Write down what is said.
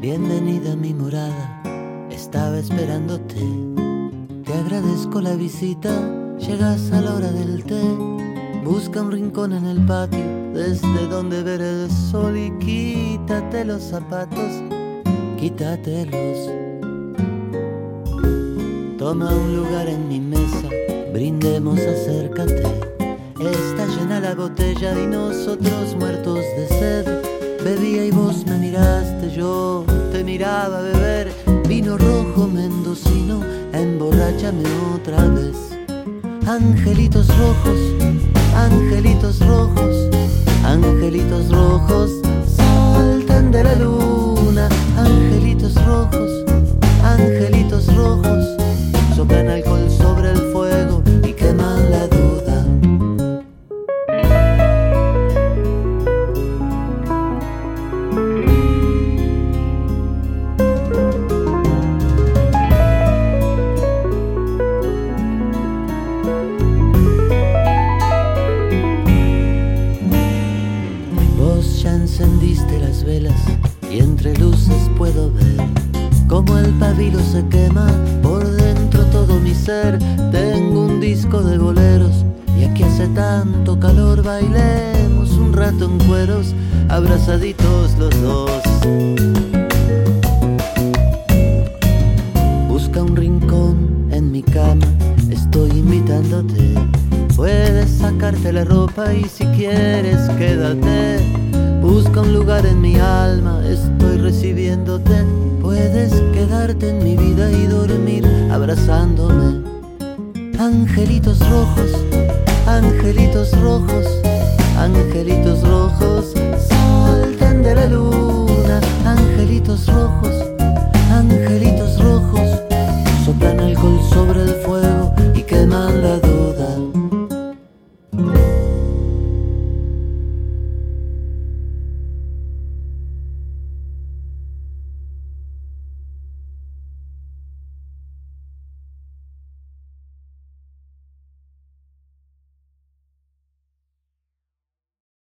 Bienvenida a mi morada, estaba esperándote. Te agradezco la visita, llegas a la hora del té. Busca un rincón en el patio, desde donde ver el sol y quítate los zapatos, quítatelos. Toma un lugar en mi mesa, brindemos, acércate. Está llena la botella y nosotros muertos de sed. Vos me miraste, yo te miraba beber vino rojo mendocino, emborráchame otra vez. Angelitos rojos, y entre luces puedo ver cómo el pabilo se quema por dentro todo mi ser. Tengo un disco de boleros y aquí hace tanto calor bailemos un rato en cueros, abrazaditos los dos. Busca un rincón en mi cama, estoy invitándote. Puedes sacarte la ropa y si quieres quédate. Busca un lugar en mi alma, estoy recibiéndote. Puedes quedarte en mi vida y dormir abrazándome. Angelitos rojos, angelitos rojos, angelitos rojos,